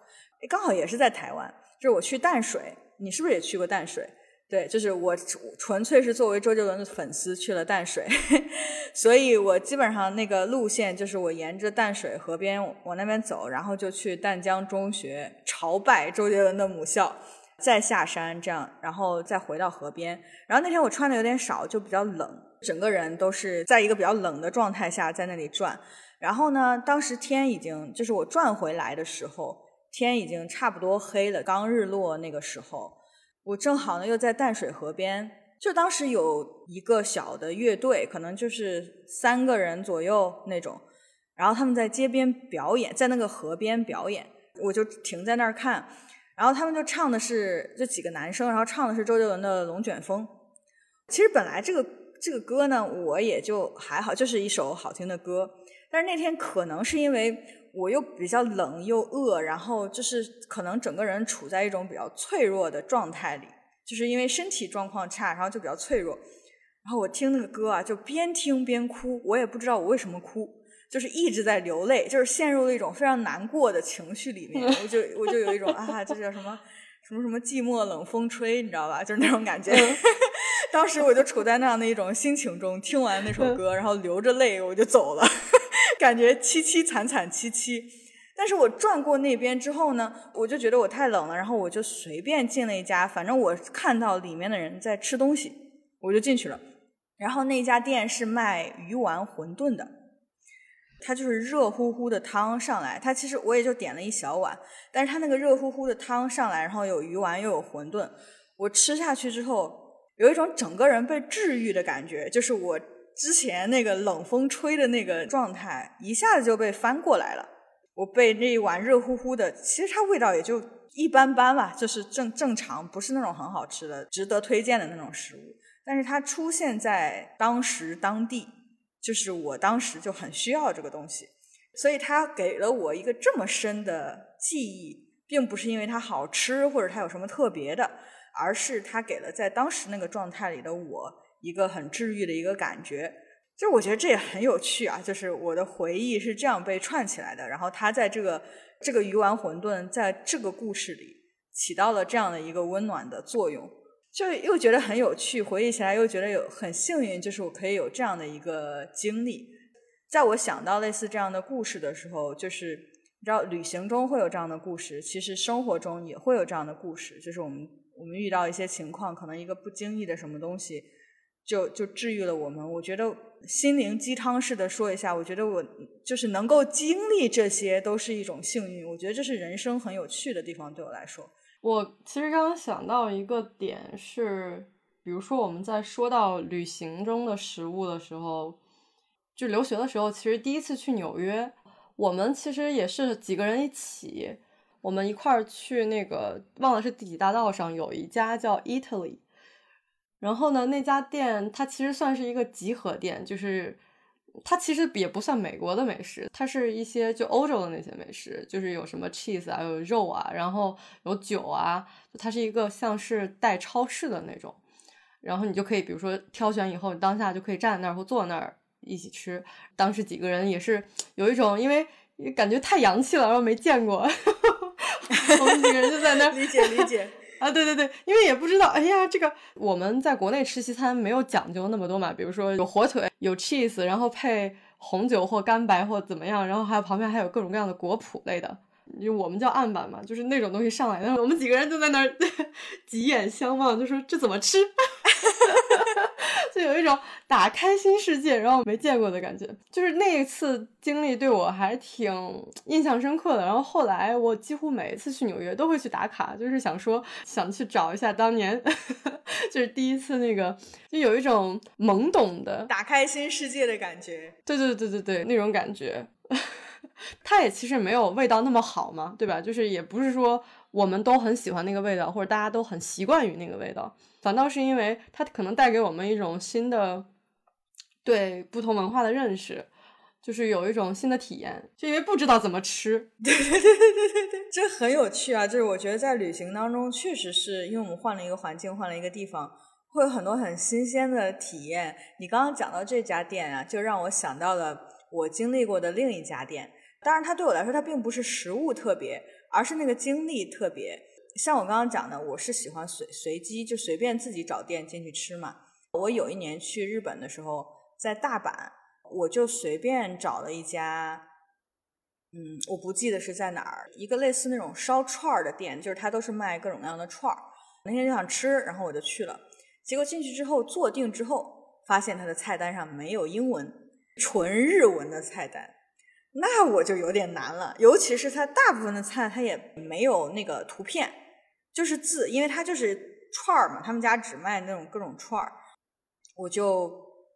刚好也是在台湾，就是我去淡水，你是不是也去过淡水？对，就是我纯粹是作为周杰伦的粉丝去了淡水，所以我基本上那个路线就是我沿着淡水河边往那边走，然后就去淡江中学朝拜周杰伦的母校，再下山这样，然后再回到河边。然后那天我穿的有点少，就比较冷，整个人都是在一个比较冷的状态下在那里转。然后呢，当时天已经就是我转回来的时候，天已经差不多黑了，刚日落那个时候。我正好呢，又在淡水河边，就当时有一个小的乐队，可能就是三个人左右那种，然后他们在街边表演，在那个河边表演，我就停在那儿看，然后他们就唱的是这几个男生，然后唱的是周杰伦的《龙卷风》。其实本来这个这个歌呢，我也就还好，就是一首好听的歌，但是那天可能是因为。我又比较冷又饿，然后就是可能整个人处在一种比较脆弱的状态里，就是因为身体状况差，然后就比较脆弱。然后我听那个歌啊，就边听边哭，我也不知道我为什么哭，就是一直在流泪，就是陷入了一种非常难过的情绪里面。我就我就有一种啊，这叫什么什么什么寂寞冷风吹，你知道吧？就是那种感觉。当时我就处在那样的一种心情中，听完那首歌，然后流着泪我就走了。感觉凄凄惨惨戚戚，但是我转过那边之后呢，我就觉得我太冷了，然后我就随便进了一家，反正我看到里面的人在吃东西，我就进去了。然后那家店是卖鱼丸馄饨的，它就是热乎乎的汤上来，它其实我也就点了一小碗，但是它那个热乎乎的汤上来，然后有鱼丸又有馄饨，我吃下去之后，有一种整个人被治愈的感觉，就是我之前那个冷风吹的那个状态一下子就被翻过来了。我被那一碗热乎乎的，其实它味道也就一般般吧，就是正正常，不是那种很好吃的、值得推荐的那种食物。但是它出现在当时当地。就是我当时就很需要这个东西，所以它给了我一个这么深的记忆，并不是因为它好吃或者它有什么特别的，而是它给了在当时那个状态里的我一个很治愈的一个感觉。就我觉得这也很有趣啊，就是我的回忆是这样被串起来的。然后它在这个这个鱼丸馄饨在这个故事里起到了这样的一个温暖的作用。就又觉得很有趣，回忆起来又觉得有很幸运，就是我可以有这样的一个经历。在我想到类似这样的故事的时候，就是你知道，旅行中会有这样的故事，其实生活中也会有这样的故事。就是我们我们遇到一些情况，可能一个不经意的什么东西，就就治愈了我们。我觉得心灵鸡汤式的说一下，我觉得我就是能够经历这些，都是一种幸运。我觉得这是人生很有趣的地方，对我来说。我其实刚刚想到一个点是，比如说我们在说到旅行中的食物的时候，就留学的时候，其实第一次去纽约，我们其实也是几个人一起，我们一块儿去那个忘了是第几大道上有一家叫 Italy，然后呢那家店它其实算是一个集合店，就是。它其实也不算美国的美食，它是一些就欧洲的那些美食，就是有什么 cheese 啊，有肉啊，然后有酒啊，它是一个像是带超市的那种，然后你就可以比如说挑选以后，你当下就可以站在那儿或坐那儿一起吃。当时几个人也是有一种因为感觉太洋气了，然后没见过，我们几个人就在那儿理解理解。啊，对对对，因为也不知道，哎呀，这个我们在国内吃西餐没有讲究那么多嘛，比如说有火腿，有 cheese，然后配红酒或干白或怎么样，然后还有旁边还有各种各样的果脯类的，就我们叫案板嘛，就是那种东西上来，然后我们几个人就在那儿 挤眼相望，就说这怎么吃？就有一种打开新世界，然后没见过的感觉，就是那一次经历对我还挺印象深刻的。然后后来我几乎每一次去纽约都会去打卡，就是想说想去找一下当年，就是第一次那个，就有一种懵懂的打开新世界的感觉。对对对对对，那种感觉，它也其实没有味道那么好嘛，对吧？就是也不是说我们都很喜欢那个味道，或者大家都很习惯于那个味道。反倒是因为它可能带给我们一种新的对不同文化的认识，就是有一种新的体验，就因为不知道怎么吃。对对对对对对，这很有趣啊！就是我觉得在旅行当中，确实是因为我们换了一个环境，换了一个地方，会有很多很新鲜的体验。你刚刚讲到这家店啊，就让我想到了我经历过的另一家店。当然，它对我来说，它并不是食物特别，而是那个经历特别。像我刚刚讲的，我是喜欢随随机就随便自己找店进去吃嘛。我有一年去日本的时候，在大阪，我就随便找了一家，嗯，我不记得是在哪儿，一个类似那种烧串儿的店，就是它都是卖各种各样的串儿。那天就想吃，然后我就去了。结果进去之后坐定之后，发现它的菜单上没有英文，纯日文的菜单。那我就有点难了，尤其是它大部分的菜它也没有那个图片。就是字，因为它就是串儿嘛，他们家只卖那种各种串儿，我就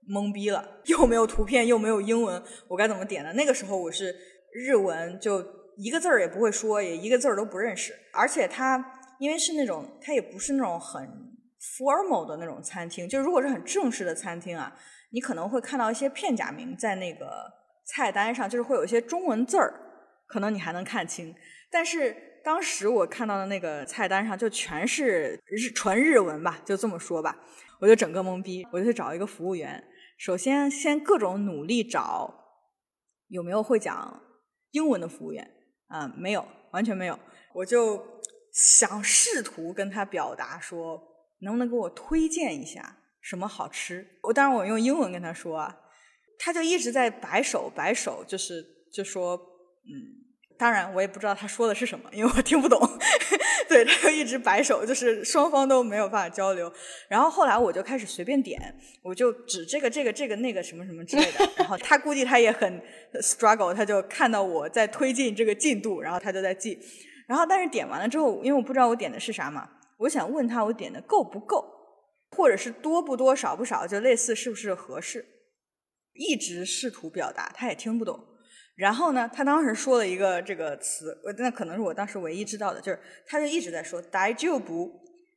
懵逼了，又没有图片，又没有英文，我该怎么点呢？那个时候我是日文，就一个字儿也不会说，也一个字儿都不认识，而且它因为是那种，它也不是那种很 formal 的那种餐厅，就如果是很正式的餐厅啊，你可能会看到一些片假名在那个菜单上，就是会有一些中文字儿，可能你还能看清，但是。当时我看到的那个菜单上就全是日纯日文吧，就这么说吧，我就整个懵逼，我就去找一个服务员。首先先各种努力找有没有会讲英文的服务员，啊，没有，完全没有。我就想试图跟他表达说，能不能给我推荐一下什么好吃？我当然我用英文跟他说啊，他就一直在摆手摆手，就是就说嗯。当然我也不知道他说的是什么，因为我听不懂。对，他就一直摆手，就是双方都没有办法交流。然后后来我就开始随便点，我就指这个这个这个那个什么什么之类的。然后他估计他也很 struggle，他就看到我在推进这个进度，然后他就在记。然后但是点完了之后，因为我不知道我点的是啥嘛，我想问他我点的够不够，或者是多不多少不少，就类似是不是合适。一直试图表达，他也听不懂。然后呢，他当时说了一个这个词，那可能是我当时唯一知道的，就是他就一直在说“大丈夫”，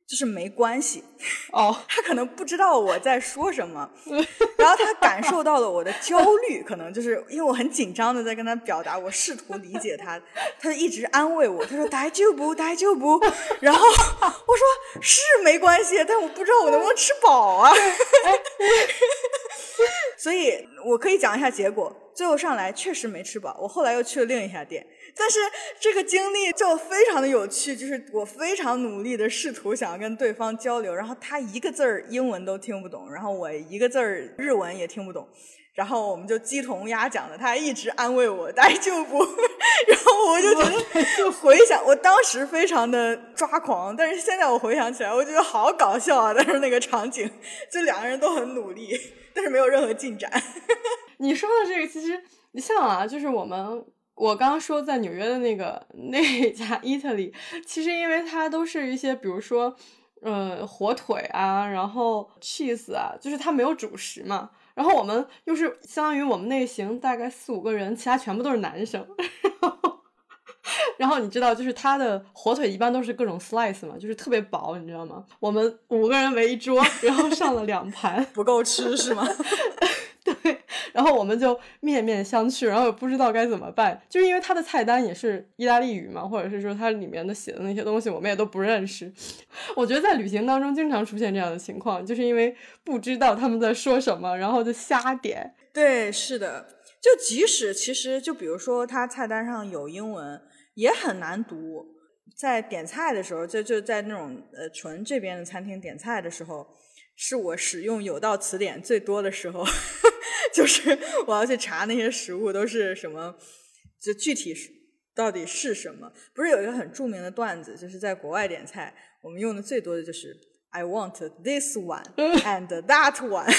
就是没关系。哦，他可能不知道我在说什么，然后他感受到了我的焦虑，可能就是因为我很紧张的在跟他表达，我试图理解他，他就一直安慰我，他说“大丈夫，大丈夫”，然后我说是没关系，但我不知道我能不能吃饱啊。所以我可以讲一下结果。最后上来确实没吃饱，我后来又去了另一家店。但是这个经历就非常的有趣，就是我非常努力的试图想要跟对方交流，然后他一个字儿英文都听不懂，然后我一个字儿日文也听不懂，然后我们就鸡同鸭讲的，他还一直安慰我，大就不，然后我就觉得就回想，我当时非常的抓狂，但是现在我回想起来，我觉得好搞笑啊！但是那个场景，就两个人都很努力，但是没有任何进展。你说的这个其实像啊，就是我们我刚刚说在纽约的那个 那家 Italy，其实因为它都是一些比如说呃火腿啊，然后 cheese 啊，就是它没有主食嘛。然后我们又是相当于我们那行大概四五个人，其他全部都是男生。然后你知道，就是它的火腿一般都是各种 slice 嘛，就是特别薄，你知道吗？我们五个人围一桌，然后上了两盘，不够吃是吗？对，然后我们就面面相觑，然后也不知道该怎么办，就是因为它的菜单也是意大利语嘛，或者是说它里面的写的那些东西我们也都不认识。我觉得在旅行当中经常出现这样的情况，就是因为不知道他们在说什么，然后就瞎点。对，是的，就即使其实就比如说它菜单上有英文，也很难读。在点菜的时候，就就在那种呃纯这边的餐厅点菜的时候。是我使用有道词典最多的时候，就是我要去查那些食物都是什么，就具体是到底是什么。不是有一个很著名的段子，就是在国外点菜，我们用的最多的就是 I want this one and that one，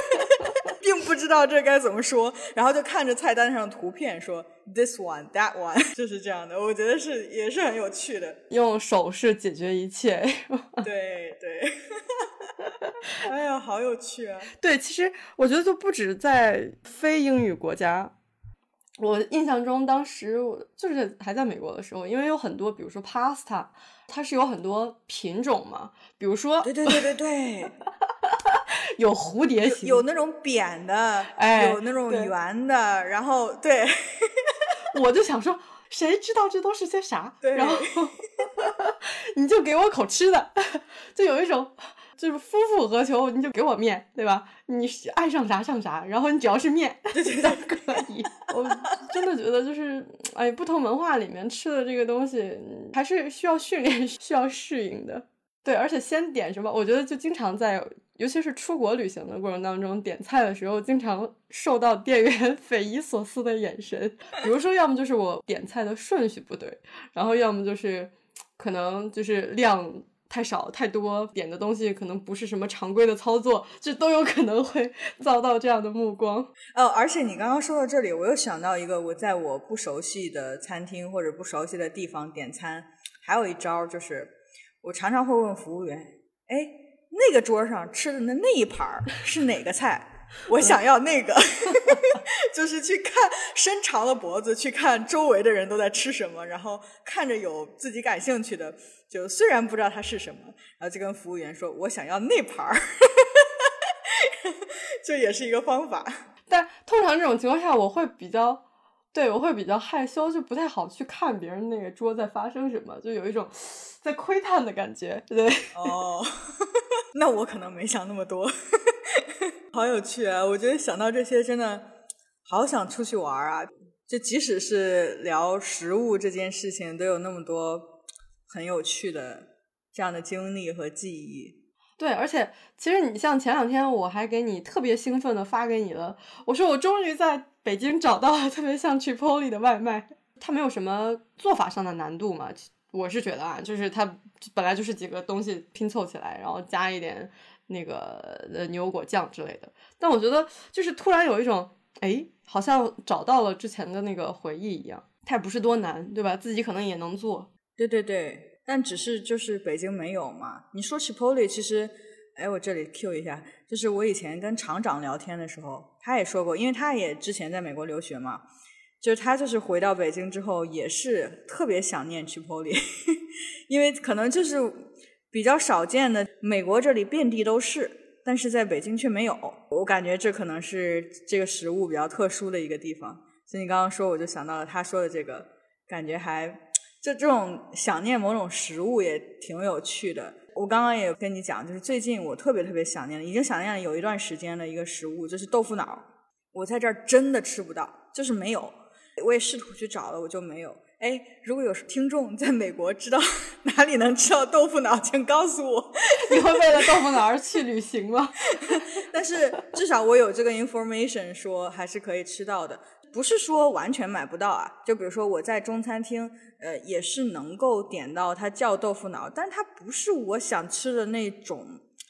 并不知道这该怎么说，然后就看着菜单上的图片说 this one that one，就是这样的。我觉得是也是很有趣的，用手势解决一切。对对。哎呀，好有趣啊！对，其实我觉得就不止在非英语国家，我印象中当时我就是还在美国的时候，因为有很多，比如说 pasta，它是有很多品种嘛，比如说，对对对对对，有蝴蝶形，有那种扁的，哎，有那种圆的，然后对，我就想说，谁知道这都是些啥？对，然后 你就给我口吃的，就有一种。就是夫复何求？你就给我面，对吧？你爱上啥上啥，然后你只要是面，就觉得可以。我真的觉得，就是哎，不同文化里面吃的这个东西，还是需要训练、需要适应的。对，而且先点什么，我觉得就经常在，尤其是出国旅行的过程当中，点菜的时候，经常受到店员 匪夷所思的眼神。比如说，要么就是我点菜的顺序不对，然后要么就是可能就是量。太少太多点的东西可能不是什么常规的操作，这都有可能会 遭到这样的目光。哦，而且你刚刚说到这里，我又想到一个，我在我不熟悉的餐厅或者不熟悉的地方点餐，还有一招就是，我常常会问服务员：“哎，那个桌上吃的那那一盘是哪个菜？我想要那个。”就是去看伸长了脖子去看周围的人都在吃什么，然后看着有自己感兴趣的。就虽然不知道它是什么，然后就跟服务员说：“我想要那盘儿。”这也是一个方法。但通常这种情况下，我会比较，对我会比较害羞，就不太好去看别人那个桌在发生什么，就有一种在窥探的感觉。对，哦，那我可能没想那么多，好有趣啊！我觉得想到这些，真的好想出去玩啊！就即使是聊食物这件事情，都有那么多。很有趣的这样的经历和记忆，对，而且其实你像前两天我还给你特别兴奋的发给你了，我说我终于在北京找到了特别像 Chipotle 的外卖，它没有什么做法上的难度嘛。我是觉得啊，就是它本来就是几个东西拼凑起来，然后加一点那个呃牛油果酱之类的。但我觉得就是突然有一种，哎，好像找到了之前的那个回忆一样。它也不是多难，对吧？自己可能也能做。对对对，但只是就是北京没有嘛。你说 Chipotle，其实，哎，我这里 Q 一下，就是我以前跟厂长聊天的时候，他也说过，因为他也之前在美国留学嘛。就是他，就是回到北京之后，也是特别想念 Chipotle，因为可能就是比较少见的，美国这里遍地都是，但是在北京却没有。我感觉这可能是这个食物比较特殊的一个地方。所以你刚刚说，我就想到了他说的这个，感觉还就这种想念某种食物也挺有趣的。我刚刚也跟你讲，就是最近我特别特别想念，已经想念了有一段时间的一个食物，就是豆腐脑。我在这儿真的吃不到，就是没有。我也试图去找了，我就没有。哎，如果有听众在美国知道哪里能吃到豆腐脑，请告诉我。你会为了豆腐脑而去旅行吗？但是至少我有这个 information，说还是可以吃到的，不是说完全买不到啊。就比如说我在中餐厅，呃，也是能够点到它叫豆腐脑，但它不是我想吃的那种。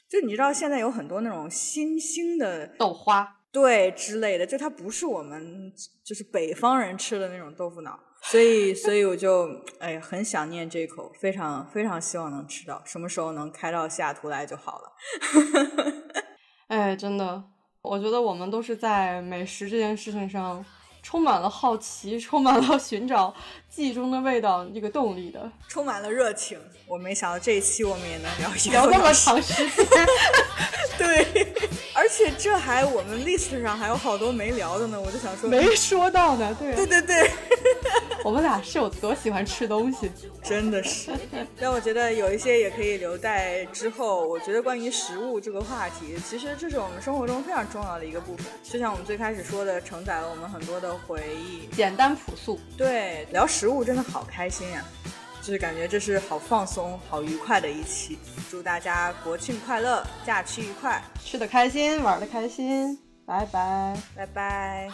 就你知道现在有很多那种新兴的豆花。对之类的，就它不是我们就是北方人吃的那种豆腐脑，所以所以我就哎很想念这口，非常非常希望能吃到，什么时候能开到西雅图来就好了。哎，真的，我觉得我们都是在美食这件事情上。充满了好奇，充满了寻找记忆中的味道这个动力的，充满了热情。我没想到这一期我们也能聊一聊那么长时间，对，而且这还我们 list 上还有好多没聊的呢。我就想说，没说到呢，对，对对对。我们俩是有多喜欢吃东西，真的是。但我觉得有一些也可以留在之后。我觉得关于食物这个话题，其实这是我们生活中非常重要的一个部分。就像我们最开始说的，承载了我们很多的回忆，简单朴素。对，聊食物真的好开心呀，就是感觉这是好放松、好愉快的一期。祝大家国庆快乐，假期愉快，吃的开心，玩的开心。拜拜，拜拜。